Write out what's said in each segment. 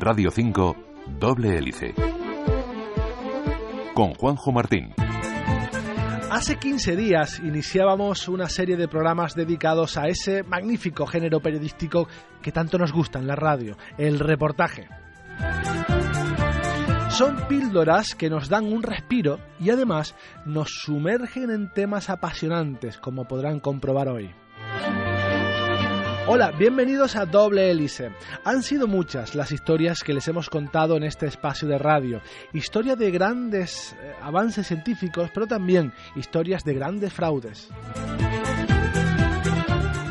Radio 5, Doble Hélice. Con Juanjo Martín. Hace 15 días iniciábamos una serie de programas dedicados a ese magnífico género periodístico que tanto nos gusta en la radio, el reportaje. Son píldoras que nos dan un respiro y además nos sumergen en temas apasionantes, como podrán comprobar hoy. Hola, bienvenidos a Doble Hélice. Han sido muchas las historias que les hemos contado en este espacio de radio. Historias de grandes eh, avances científicos, pero también historias de grandes fraudes.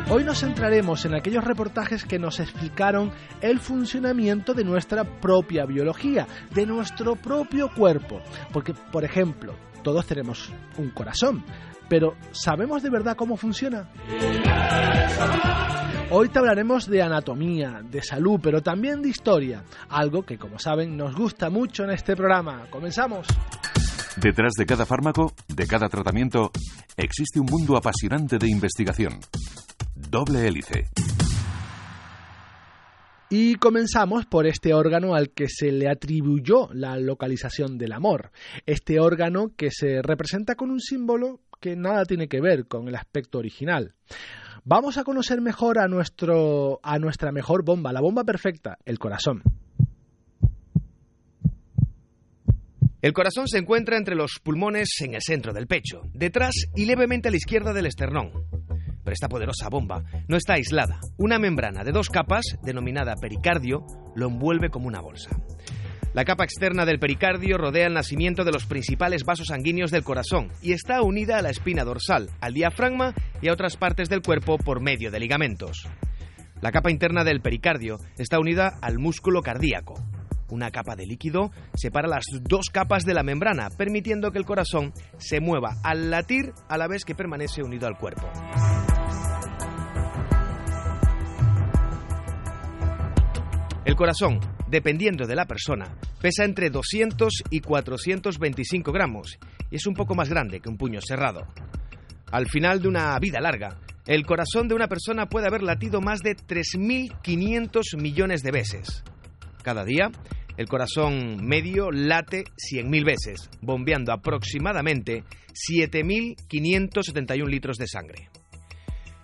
Hoy nos centraremos en aquellos reportajes que nos explicaron el funcionamiento de nuestra propia biología, de nuestro propio cuerpo. Porque, por ejemplo, todos tenemos un corazón, pero ¿sabemos de verdad cómo funciona? Hoy te hablaremos de anatomía, de salud, pero también de historia, algo que como saben nos gusta mucho en este programa. Comenzamos. Detrás de cada fármaco, de cada tratamiento, existe un mundo apasionante de investigación. Doble hélice. Y comenzamos por este órgano al que se le atribuyó la localización del amor. Este órgano que se representa con un símbolo que nada tiene que ver con el aspecto original. Vamos a conocer mejor a, nuestro, a nuestra mejor bomba, la bomba perfecta, el corazón. El corazón se encuentra entre los pulmones en el centro del pecho, detrás y levemente a la izquierda del esternón. Pero esta poderosa bomba no está aislada. Una membrana de dos capas, denominada pericardio, lo envuelve como una bolsa. La capa externa del pericardio rodea el nacimiento de los principales vasos sanguíneos del corazón y está unida a la espina dorsal, al diafragma y a otras partes del cuerpo por medio de ligamentos. La capa interna del pericardio está unida al músculo cardíaco. Una capa de líquido separa las dos capas de la membrana, permitiendo que el corazón se mueva al latir a la vez que permanece unido al cuerpo. El corazón, dependiendo de la persona, pesa entre 200 y 425 gramos y es un poco más grande que un puño cerrado. Al final de una vida larga, el corazón de una persona puede haber latido más de 3.500 millones de veces. Cada día, el corazón medio late 100.000 veces, bombeando aproximadamente 7.571 litros de sangre.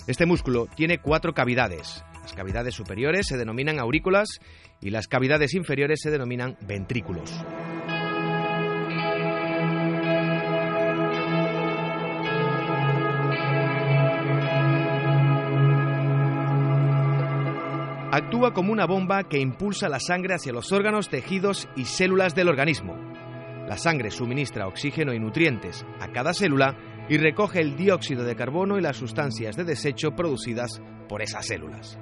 Este músculo tiene cuatro cavidades. Las cavidades superiores se denominan aurículas y las cavidades inferiores se denominan ventrículos. Actúa como una bomba que impulsa la sangre hacia los órganos, tejidos y células del organismo. La sangre suministra oxígeno y nutrientes a cada célula y recoge el dióxido de carbono y las sustancias de desecho producidas por esas células.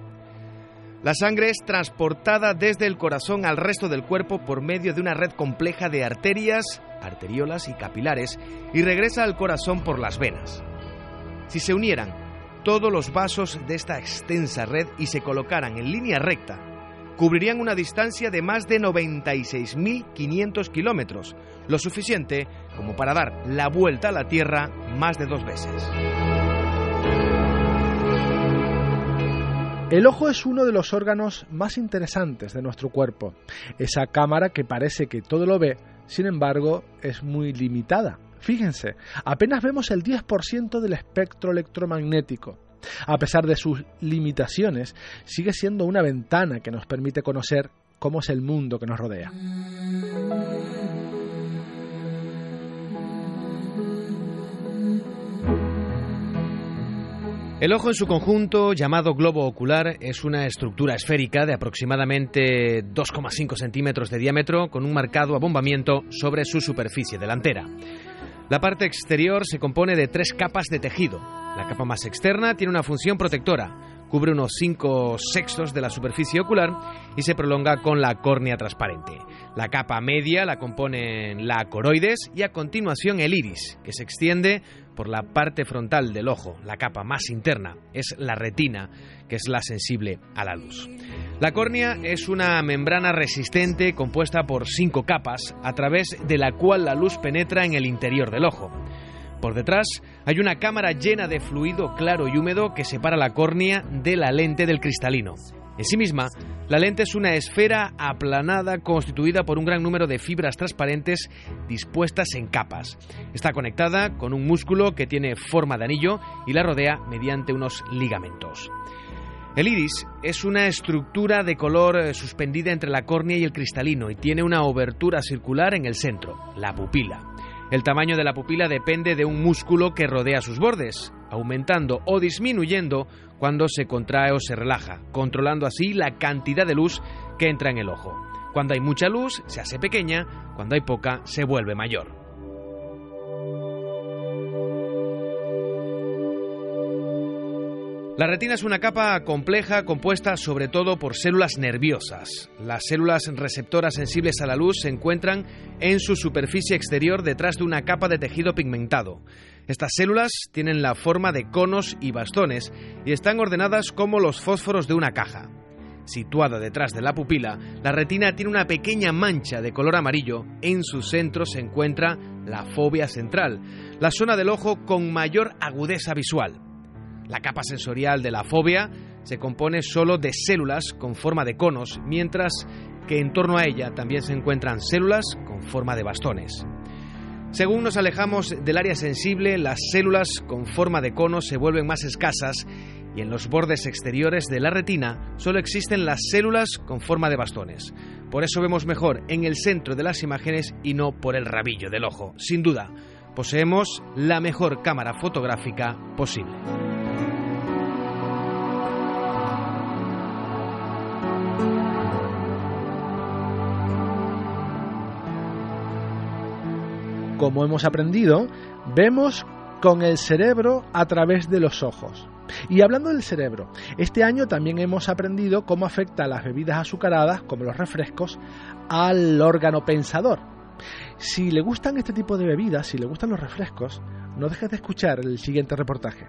La sangre es transportada desde el corazón al resto del cuerpo por medio de una red compleja de arterias, arteriolas y capilares y regresa al corazón por las venas. Si se unieran todos los vasos de esta extensa red y se colocaran en línea recta, cubrirían una distancia de más de 96.500 kilómetros, lo suficiente como para dar la vuelta a la Tierra más de dos veces. El ojo es uno de los órganos más interesantes de nuestro cuerpo. Esa cámara que parece que todo lo ve, sin embargo, es muy limitada. Fíjense, apenas vemos el 10% del espectro electromagnético. A pesar de sus limitaciones, sigue siendo una ventana que nos permite conocer cómo es el mundo que nos rodea. El ojo en su conjunto, llamado globo ocular, es una estructura esférica de aproximadamente 2,5 centímetros de diámetro con un marcado abombamiento sobre su superficie delantera. La parte exterior se compone de tres capas de tejido. La capa más externa tiene una función protectora, cubre unos 5 sextos de la superficie ocular y se prolonga con la córnea transparente. La capa media la componen la coroides y a continuación el iris, que se extiende por la parte frontal del ojo. La capa más interna es la retina, que es la sensible a la luz. La córnea es una membrana resistente compuesta por cinco capas, a través de la cual la luz penetra en el interior del ojo. Por detrás hay una cámara llena de fluido claro y húmedo que separa la córnea de la lente del cristalino. En sí misma, la lente es una esfera aplanada constituida por un gran número de fibras transparentes dispuestas en capas. Está conectada con un músculo que tiene forma de anillo y la rodea mediante unos ligamentos. El iris es una estructura de color eh, suspendida entre la córnea y el cristalino y tiene una obertura circular en el centro, la pupila. El tamaño de la pupila depende de un músculo que rodea sus bordes, aumentando o disminuyendo cuando se contrae o se relaja, controlando así la cantidad de luz que entra en el ojo. Cuando hay mucha luz, se hace pequeña, cuando hay poca, se vuelve mayor. La retina es una capa compleja compuesta sobre todo por células nerviosas. Las células receptoras sensibles a la luz se encuentran en su superficie exterior detrás de una capa de tejido pigmentado. Estas células tienen la forma de conos y bastones y están ordenadas como los fósforos de una caja. Situada detrás de la pupila, la retina tiene una pequeña mancha de color amarillo. En su centro se encuentra la fobia central, la zona del ojo con mayor agudeza visual. La capa sensorial de la fobia se compone solo de células con forma de conos, mientras que en torno a ella también se encuentran células con forma de bastones. Según nos alejamos del área sensible, las células con forma de cono se vuelven más escasas y en los bordes exteriores de la retina solo existen las células con forma de bastones. Por eso vemos mejor en el centro de las imágenes y no por el rabillo del ojo. Sin duda, poseemos la mejor cámara fotográfica posible. Como hemos aprendido, vemos con el cerebro a través de los ojos. Y hablando del cerebro, este año también hemos aprendido cómo afecta las bebidas azucaradas, como los refrescos, al órgano pensador. Si le gustan este tipo de bebidas, si le gustan los refrescos, no dejes de escuchar el siguiente reportaje.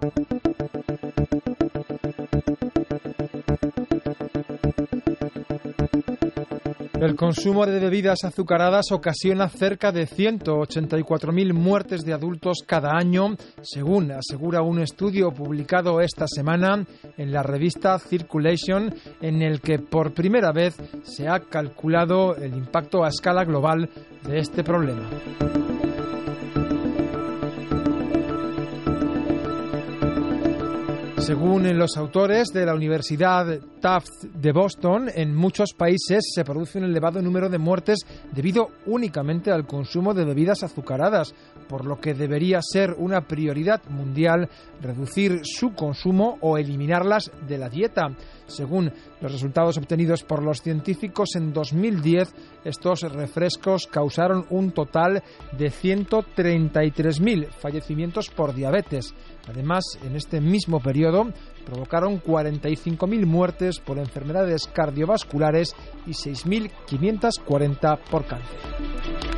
El consumo de bebidas azucaradas ocasiona cerca de 184.000 muertes de adultos cada año, según asegura un estudio publicado esta semana en la revista Circulation, en el que por primera vez se ha calculado el impacto a escala global de este problema. Según los autores de la Universidad Tufts de Boston, en muchos países se produce un elevado número de muertes debido únicamente al consumo de bebidas azucaradas, por lo que debería ser una prioridad mundial reducir su consumo o eliminarlas de la dieta. Según los resultados obtenidos por los científicos en 2010, estos refrescos causaron un total de 133.000 fallecimientos por diabetes. Además, en este mismo periodo provocaron 45.000 muertes por enfermedades cardiovasculares y 6.540 por cáncer.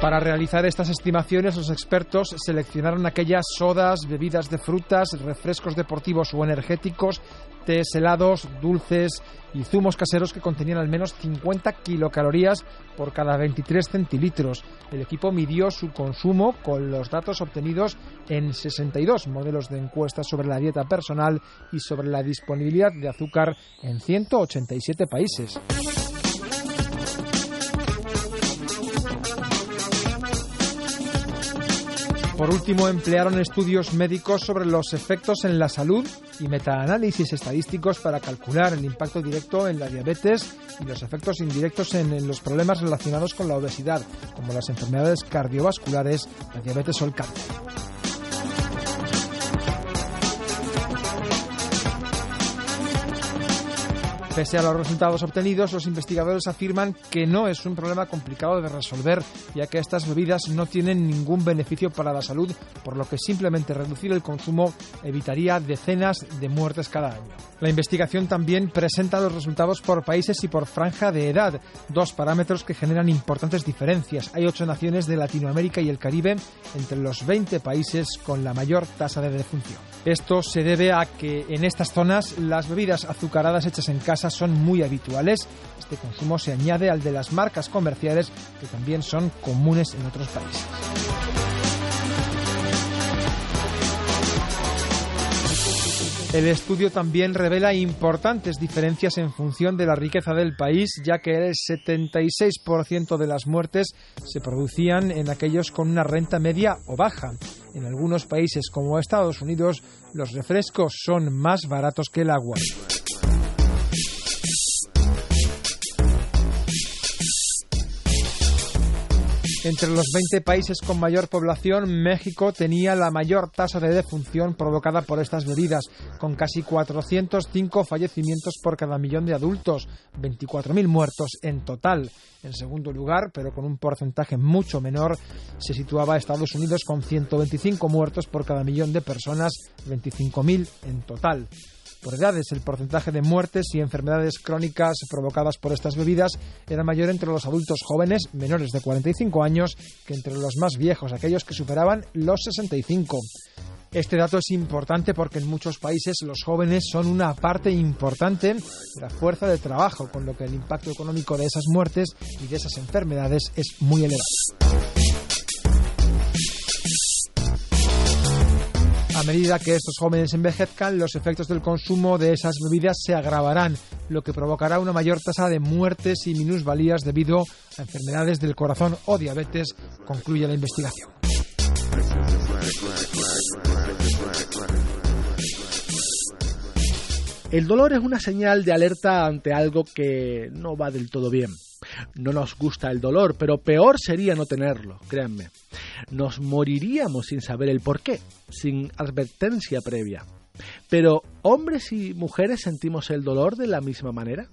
Para realizar estas estimaciones, los expertos seleccionaron aquellas sodas, bebidas de frutas, refrescos deportivos o energéticos, tés helados, dulces y zumos caseros que contenían al menos 50 kilocalorías por cada 23 centilitros. El equipo midió su consumo con los datos obtenidos en 62 modelos de encuestas sobre la dieta personal y sobre la disponibilidad de azúcar en 187 países. Por último, emplearon estudios médicos sobre los efectos en la salud y metaanálisis estadísticos para calcular el impacto directo en la diabetes y los efectos indirectos en, los problemas relacionados con la obesidad, como las enfermedades cardiovasculares, la diabetes o el cáncer. Pese a los resultados obtenidos, los investigadores afirman que no es un problema complicado de resolver, ya que estas bebidas no tienen ningún beneficio para la salud, por lo que simplemente reducir el consumo evitaría decenas de muertes cada año. La investigación también presenta los resultados por países y por franja de edad, dos parámetros que generan importantes diferencias. Hay ocho naciones de Latinoamérica y el Caribe entre los 20 países con la mayor tasa de defunción. Esto se debe a que en estas zonas las bebidas azucaradas hechas en casa son muy habituales. Este consumo se añade al de las marcas comerciales que también son comunes en otros países. El estudio también revela importantes diferencias en función de la riqueza del país, ya que el 76% de las muertes se producían en aquellos con una renta media o baja. En algunos países como Estados Unidos, los refrescos son más baratos que el agua. Entre los 20 países con mayor población, México tenía la mayor tasa de defunción provocada por estas bebidas, con casi 405 fallecimientos por cada millón de adultos, 24.000 muertos en total. En segundo lugar, pero con un porcentaje mucho menor, se situaba Estados Unidos con 125 muertos por cada millón de personas, 25.000 en total. Por edades, el porcentaje de muertes y enfermedades crónicas provocadas por estas bebidas era mayor entre los adultos jóvenes menores de 45 años que entre los más viejos, aquellos que superaban los 65. Este dato es importante porque en muchos países los jóvenes son una parte importante de la fuerza de trabajo, con lo que el impacto económico de esas muertes y de esas enfermedades es muy elevado. A medida que estos jóvenes envejezcan, los efectos del consumo de esas bebidas se agravarán, lo que provocará una mayor tasa de muertes y minusvalías debido a enfermedades del corazón o diabetes, concluye la investigación. El dolor es una señal de alerta ante algo que no va del todo bien. No nos gusta el dolor, pero peor sería no tenerlo, créanme. Nos moriríamos sin saber el por qué, sin advertencia previa. Pero, ¿hombres y mujeres sentimos el dolor de la misma manera?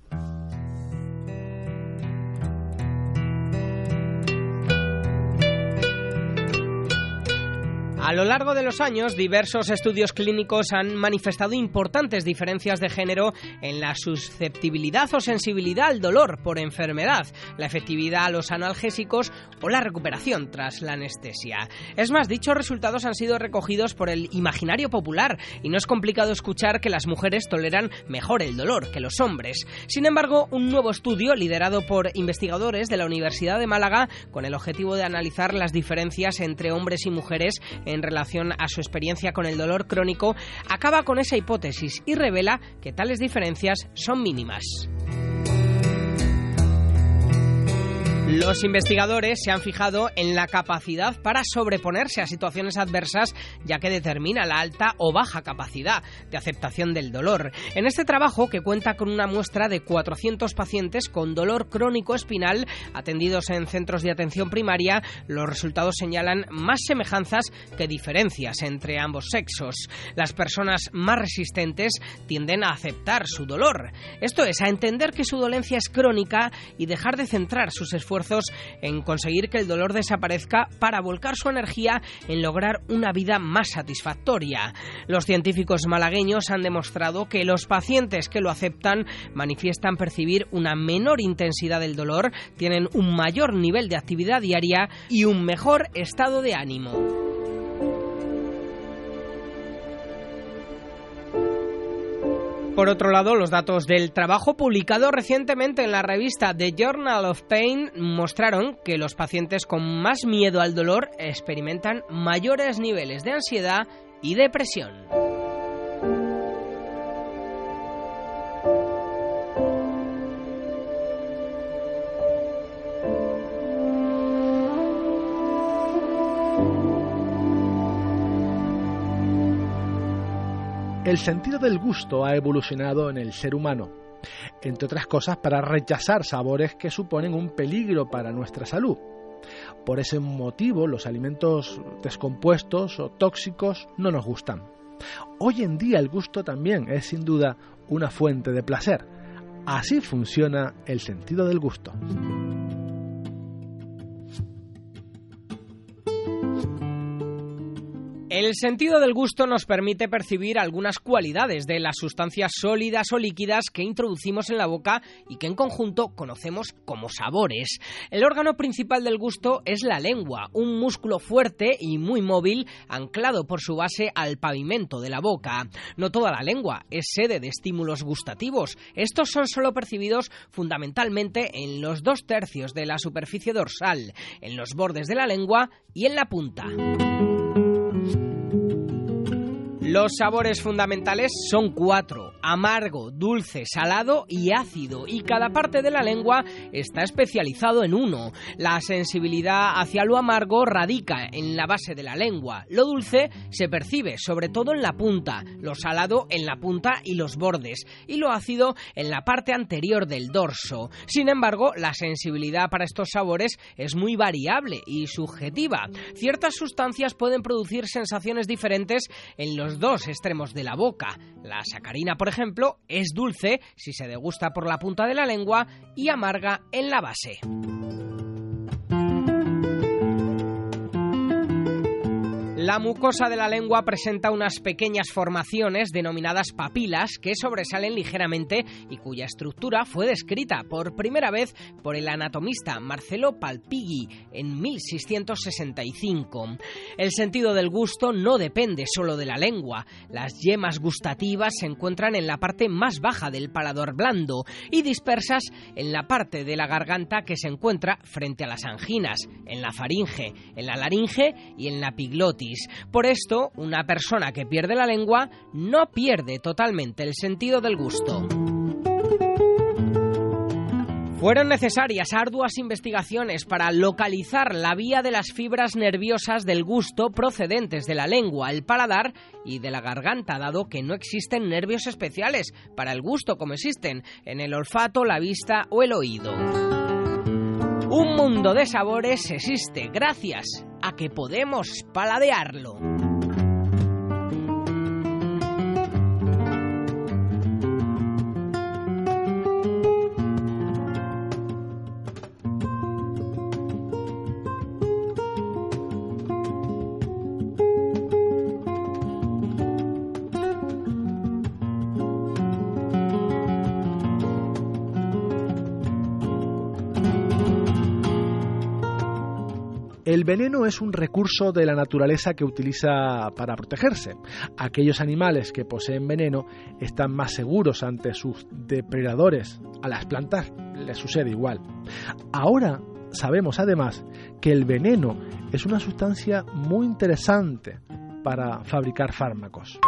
A lo largo de los años, diversos estudios clínicos han manifestado importantes diferencias de género en la susceptibilidad o sensibilidad al dolor por enfermedad, la efectividad a los analgésicos o la recuperación tras la anestesia. Es más, dichos resultados han sido recogidos por el imaginario popular y no es complicado escuchar que las mujeres toleran mejor el dolor que los hombres. Sin embargo, un nuevo estudio liderado por investigadores de la Universidad de Málaga con el objetivo de analizar las diferencias entre hombres y mujeres relación a su experiencia con el dolor crónico, acaba con esa hipótesis y revela que tales diferencias son mínimas. Los investigadores se han fijado en la capacidad para sobreponerse a situaciones adversas, ya que determina la alta o baja capacidad de aceptación del dolor. En este trabajo, que cuenta con una muestra de 400 pacientes con dolor crónico espinal atendidos en centros de atención primaria, los resultados señalan más semejanzas que diferencias entre ambos sexos. Las personas más resistentes tienden a aceptar su dolor. Esto es, a entender que su dolencia es crónica y dejar de centrar sus esfuerzos en conseguir que el dolor desaparezca para volcar su energía en lograr una vida más satisfactoria. Los científicos malagueños han demostrado que los pacientes que lo aceptan manifiestan percibir una menor intensidad del dolor, tienen un mayor nivel de actividad diaria y un mejor estado de ánimo. Por otro lado, los datos del trabajo publicado recientemente en la revista The Journal of Pain mostraron que los pacientes con más miedo al dolor experimentan mayores niveles de ansiedad y depresión. El sentido del gusto ha evolucionado en el ser humano, entre otras cosas para rechazar sabores que suponen un peligro para nuestra salud. Por ese motivo los alimentos descompuestos o tóxicos no nos gustan. Hoy en día el gusto también es sin duda una fuente de placer. Así funciona el sentido del gusto. El sentido del gusto nos permite percibir algunas cualidades de las sustancias sólidas o líquidas que introducimos en la boca y que en conjunto conocemos como sabores. El órgano principal del gusto es la lengua, un músculo fuerte y muy móvil anclado por su base al pavimento de la boca. No toda la lengua es sede de estímulos gustativos. Estos son solo percibidos fundamentalmente en los dos tercios de la superficie dorsal, en los bordes de la lengua y en la punta. Los sabores fundamentales son cuatro, amargo, dulce, salado y ácido, y cada parte de la lengua está especializado en uno. La sensibilidad hacia lo amargo radica en la base de la lengua, lo dulce se percibe sobre todo en la punta, lo salado en la punta y los bordes, y lo ácido en la parte anterior del dorso. Sin embargo, la sensibilidad para estos sabores es muy variable y subjetiva. Ciertas sustancias pueden producir sensaciones diferentes en los dos extremos de la boca. La sacarina, por ejemplo, es dulce si se degusta por la punta de la lengua y amarga en la base. La mucosa de la lengua presenta unas pequeñas formaciones denominadas papilas que sobresalen ligeramente y cuya estructura fue descrita por primera vez por el anatomista Marcelo Palpighi en 1665. El sentido del gusto no depende solo de la lengua. Las yemas gustativas se encuentran en la parte más baja del palador blando y dispersas en la parte de la garganta que se encuentra frente a las anginas, en la faringe, en la laringe y en la piglotis. Por esto, una persona que pierde la lengua no pierde totalmente el sentido del gusto. Fueron necesarias arduas investigaciones para localizar la vía de las fibras nerviosas del gusto procedentes de la lengua, el paladar y de la garganta, dado que no existen nervios especiales para el gusto como existen en el olfato, la vista o el oído. Un mundo de sabores existe gracias que podemos paladearlo. Veneno es un recurso de la naturaleza que utiliza para protegerse. Aquellos animales que poseen veneno están más seguros ante sus depredadores. A las plantas les sucede igual. Ahora sabemos además que el veneno es una sustancia muy interesante para fabricar fármacos.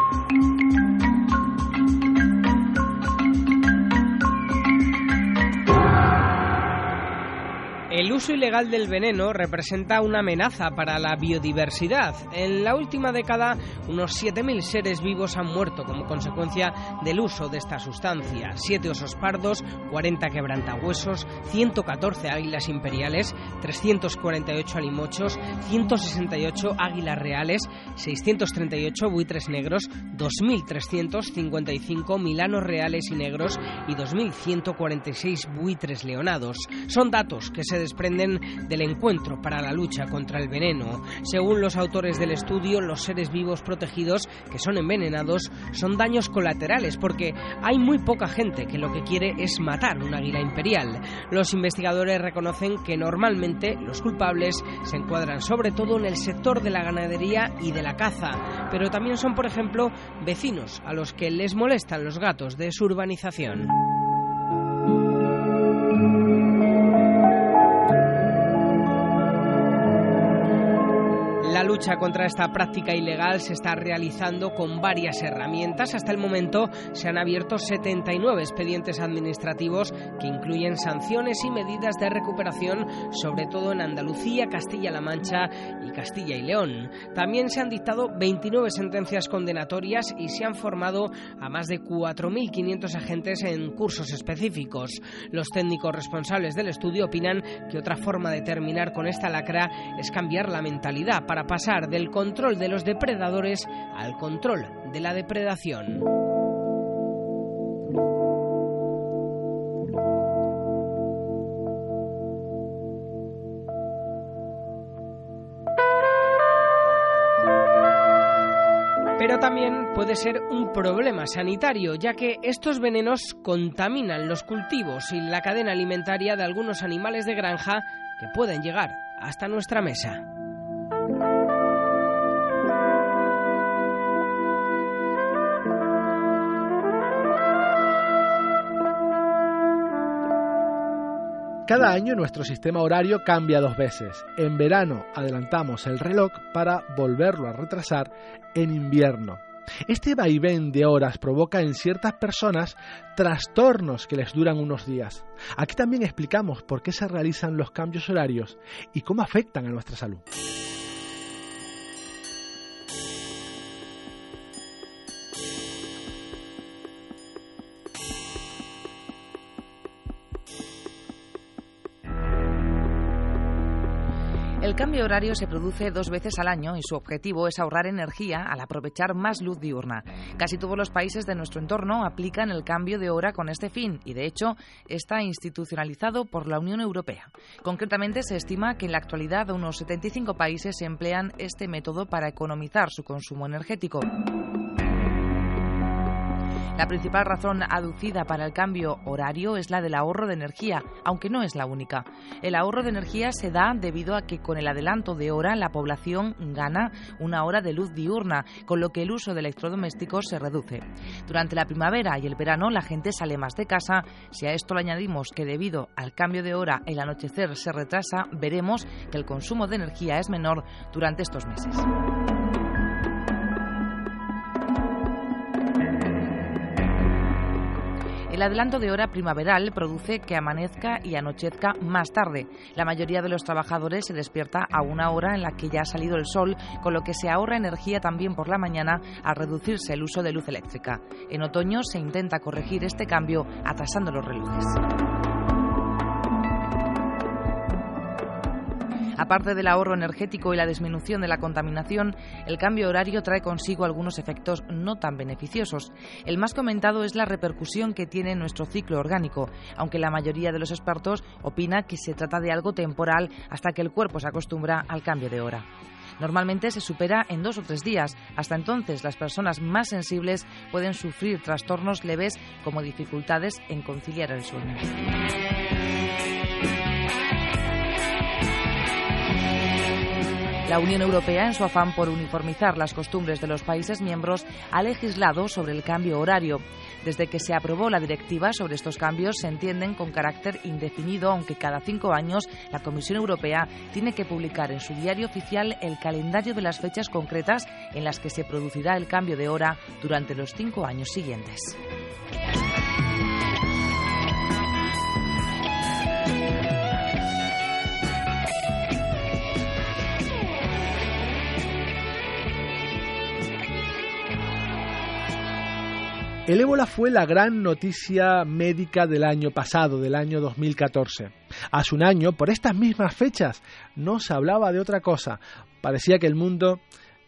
El uso ilegal del veneno representa una amenaza para la biodiversidad. En la última década, unos 7.000 seres vivos han muerto como consecuencia del uso de esta sustancia. 7 osos pardos, 40 quebrantahuesos, 114 águilas imperiales, 348 alimochos, 168 águilas reales, 638 buitres negros, 2.355 milanos reales y negros y 2.146 buitres leonados. Son datos que se desprenden del encuentro para la lucha contra el veneno. Según los autores del estudio, los seres vivos protegidos que son envenenados son daños colaterales porque hay muy poca gente que lo que quiere es matar un águila imperial. Los investigadores reconocen que normalmente los culpables se encuadran sobre todo en el sector de la ganadería y de la caza, pero también son, por ejemplo, vecinos a los que les molestan los gatos de su urbanización. Lucha contra esta práctica ilegal se está realizando con varias herramientas. Hasta el momento se han abierto 79 expedientes administrativos que incluyen sanciones y medidas de recuperación, sobre todo en Andalucía, Castilla-La Mancha y Castilla y León. También se han dictado 29 sentencias condenatorias y se han formado a más de 4.500 agentes en cursos específicos. Los técnicos responsables del estudio opinan que otra forma de terminar con esta lacra es cambiar la mentalidad para pasar del control de los depredadores al control de la depredación. Pero también puede ser un problema sanitario, ya que estos venenos contaminan los cultivos y la cadena alimentaria de algunos animales de granja que pueden llegar hasta nuestra mesa. Cada año nuestro sistema horario cambia dos veces. En verano adelantamos el reloj para volverlo a retrasar en invierno. Este vaivén de horas provoca en ciertas personas trastornos que les duran unos días. Aquí también explicamos por qué se realizan los cambios horarios y cómo afectan a nuestra salud. El cambio horario se produce dos veces al año y su objetivo es ahorrar energía al aprovechar más luz diurna. Casi todos los países de nuestro entorno aplican el cambio de hora con este fin y, de hecho, está institucionalizado por la Unión Europea. Concretamente, se estima que en la actualidad unos 75 países emplean este método para economizar su consumo energético. La principal razón aducida para el cambio horario es la del ahorro de energía, aunque no es la única. El ahorro de energía se da debido a que con el adelanto de hora la población gana una hora de luz diurna, con lo que el uso de electrodomésticos se reduce. Durante la primavera y el verano la gente sale más de casa. Si a esto le añadimos que debido al cambio de hora el anochecer se retrasa, veremos que el consumo de energía es menor durante estos meses. El adelanto de hora primaveral produce que amanezca y anochezca más tarde. La mayoría de los trabajadores se despierta a una hora en la que ya ha salido el sol, con lo que se ahorra energía también por la mañana al reducirse el uso de luz eléctrica. En otoño se intenta corregir este cambio atrasando los relojes. Aparte del ahorro energético y la disminución de la contaminación, el cambio horario trae consigo algunos efectos no tan beneficiosos. El más comentado es la repercusión que tiene en nuestro ciclo orgánico, aunque la mayoría de los expertos opina que se trata de algo temporal hasta que el cuerpo se acostumbra al cambio de hora. Normalmente se supera en dos o tres días. Hasta entonces, las personas más sensibles pueden sufrir trastornos leves como dificultades en conciliar el sueño. La Unión Europea, en su afán por uniformizar las costumbres de los países miembros, ha legislado sobre el cambio horario. Desde que se aprobó la directiva sobre estos cambios, se entienden con carácter indefinido, aunque cada cinco años la Comisión Europea tiene que publicar en su diario oficial el calendario de las fechas concretas en las que se producirá el cambio de hora durante los cinco años siguientes. El ébola fue la gran noticia médica del año pasado, del año 2014. Hace un año, por estas mismas fechas, no se hablaba de otra cosa. Parecía que el mundo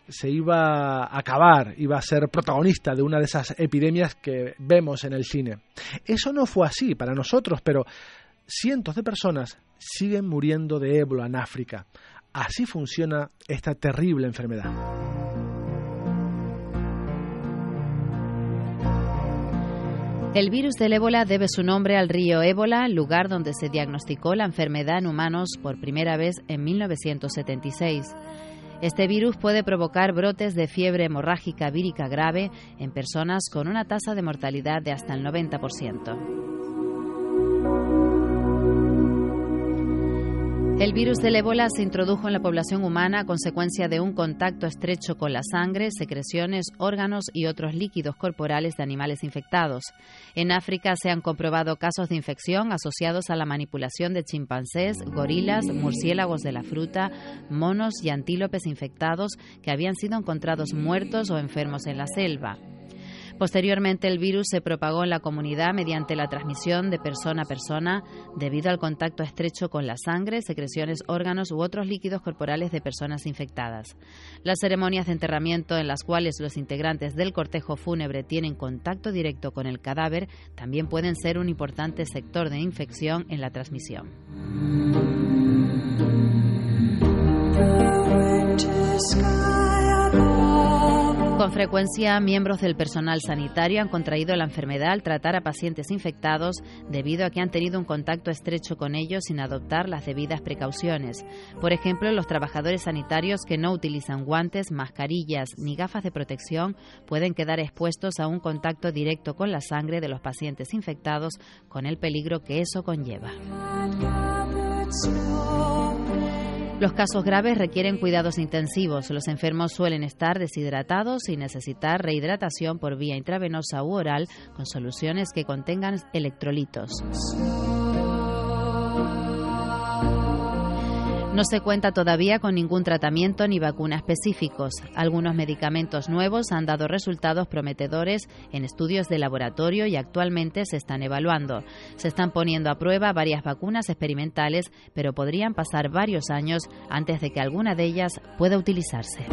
se iba a acabar, iba a ser protagonista de una de esas epidemias que vemos en el cine. Eso no fue así para nosotros, pero cientos de personas siguen muriendo de ébola en África. Así funciona esta terrible enfermedad. El virus del ébola debe su nombre al río Ébola, lugar donde se diagnosticó la enfermedad en humanos por primera vez en 1976. Este virus puede provocar brotes de fiebre hemorrágica vírica grave en personas con una tasa de mortalidad de hasta el 90%. El virus del ébola se introdujo en la población humana a consecuencia de un contacto estrecho con la sangre, secreciones, órganos y otros líquidos corporales de animales infectados. En África se han comprobado casos de infección asociados a la manipulación de chimpancés, gorilas, murciélagos de la fruta, monos y antílopes infectados que habían sido encontrados muertos o enfermos en la selva. Posteriormente, el virus se propagó en la comunidad mediante la transmisión de persona a persona debido al contacto estrecho con la sangre, secreciones, órganos u otros líquidos corporales de personas infectadas. Las ceremonias de enterramiento en las cuales los integrantes del cortejo fúnebre tienen contacto directo con el cadáver también pueden ser un importante sector de infección en la transmisión. Con frecuencia, miembros del personal sanitario han contraído la enfermedad al tratar a pacientes infectados debido a que han tenido un contacto estrecho con ellos sin adoptar las debidas precauciones. Por ejemplo, los trabajadores sanitarios que no utilizan guantes, mascarillas ni gafas de protección pueden quedar expuestos a un contacto directo con la sangre de los pacientes infectados con el peligro que eso conlleva. Los casos graves requieren cuidados intensivos. Los enfermos suelen estar deshidratados y necesitar rehidratación por vía intravenosa u oral con soluciones que contengan electrolitos. No se cuenta todavía con ningún tratamiento ni vacuna específicos. Algunos medicamentos nuevos han dado resultados prometedores en estudios de laboratorio y actualmente se están evaluando. Se están poniendo a prueba varias vacunas experimentales, pero podrían pasar varios años antes de que alguna de ellas pueda utilizarse.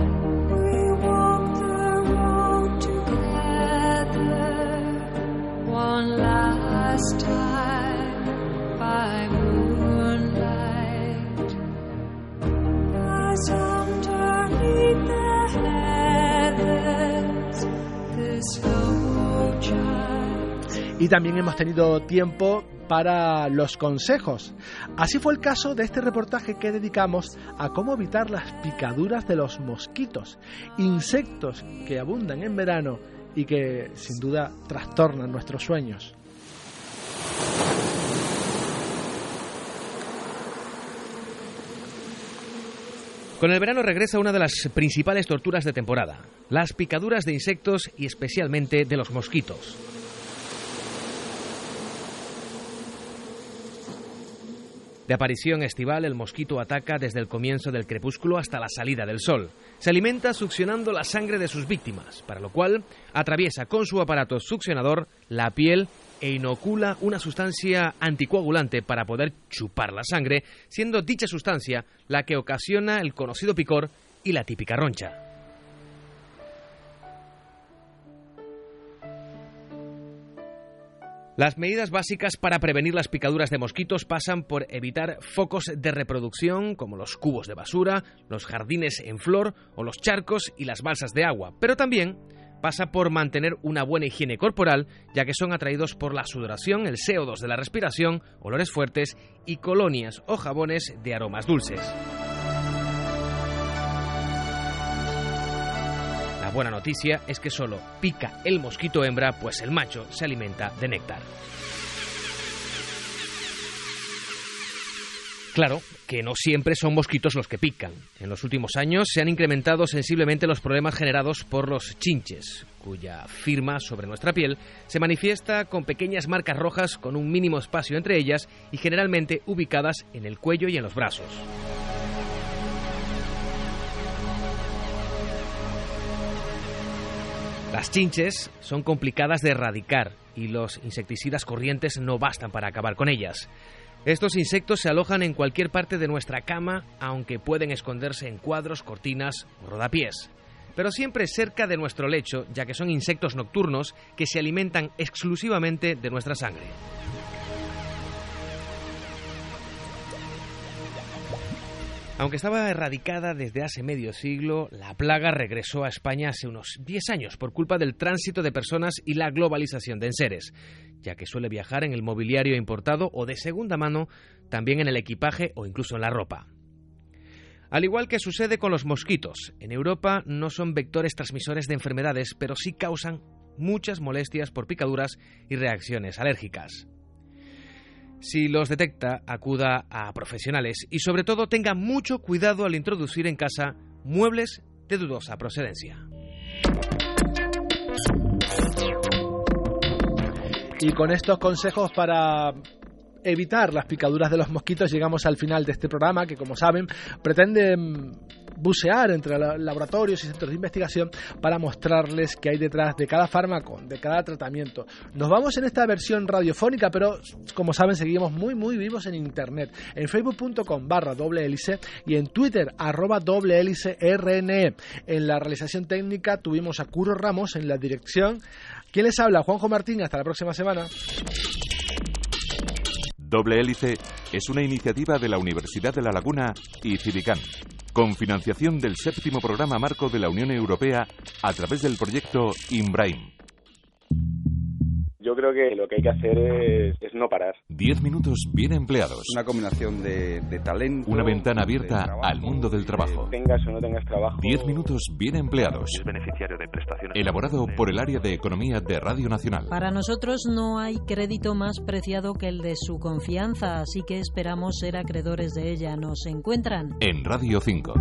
Y también hemos tenido tiempo para los consejos. Así fue el caso de este reportaje que dedicamos a cómo evitar las picaduras de los mosquitos, insectos que abundan en verano y que sin duda trastornan nuestros sueños. Con el verano regresa una de las principales torturas de temporada, las picaduras de insectos y especialmente de los mosquitos. De aparición estival, el mosquito ataca desde el comienzo del crepúsculo hasta la salida del sol. Se alimenta succionando la sangre de sus víctimas, para lo cual atraviesa con su aparato succionador la piel e inocula una sustancia anticoagulante para poder chupar la sangre, siendo dicha sustancia la que ocasiona el conocido picor y la típica roncha. Las medidas básicas para prevenir las picaduras de mosquitos pasan por evitar focos de reproducción como los cubos de basura, los jardines en flor o los charcos y las balsas de agua, pero también pasa por mantener una buena higiene corporal, ya que son atraídos por la sudoración, el CO2 de la respiración, olores fuertes y colonias o jabones de aromas dulces. Buena noticia es que solo pica el mosquito hembra, pues el macho se alimenta de néctar. Claro que no siempre son mosquitos los que pican. En los últimos años se han incrementado sensiblemente los problemas generados por los chinches, cuya firma sobre nuestra piel se manifiesta con pequeñas marcas rojas con un mínimo espacio entre ellas y generalmente ubicadas en el cuello y en los brazos. Las chinches son complicadas de erradicar y los insecticidas corrientes no bastan para acabar con ellas. Estos insectos se alojan en cualquier parte de nuestra cama, aunque pueden esconderse en cuadros, cortinas o rodapiés. Pero siempre cerca de nuestro lecho, ya que son insectos nocturnos que se alimentan exclusivamente de nuestra sangre. Aunque estaba erradicada desde hace medio siglo, la plaga regresó a España hace unos 10 años por culpa del tránsito de personas y la globalización de enseres, ya que suele viajar en el mobiliario importado o de segunda mano, también en el equipaje o incluso en la ropa. Al igual que sucede con los mosquitos, en Europa no son vectores transmisores de enfermedades, pero sí causan muchas molestias por picaduras y reacciones alérgicas. Si los detecta, acuda a profesionales y sobre todo tenga mucho cuidado al introducir en casa muebles de dudosa procedencia. Y con estos consejos para evitar las picaduras de los mosquitos llegamos al final de este programa que como saben pretende bucear entre laboratorios y centros de investigación para mostrarles qué hay detrás de cada fármaco, de cada tratamiento. Nos vamos en esta versión radiofónica, pero como saben seguimos muy muy vivos en internet, en facebook.com barra doble hélice y en twitter arroba doble hélice rne. En la realización técnica tuvimos a Curo Ramos en la dirección. ¿Quién les habla? Juanjo Martín, hasta la próxima semana. Doble Hélice es una iniciativa de la Universidad de La Laguna y Civicán con financiación del séptimo programa marco de la Unión Europea a través del proyecto IMBRAIM. Yo creo que lo que hay que hacer es, no parar. Diez minutos bien empleados. Una combinación de, talento. Una ventana abierta al mundo del trabajo. Tengas o no tengas trabajo. Diez minutos bien empleados. Es beneficiario de prestaciones. Elaborado por el área de economía de Radio Nacional. Para nosotros no hay crédito más preciado que el de su confianza, así que esperamos ser acreedores de ella. ¿Nos encuentran? En Radio 5.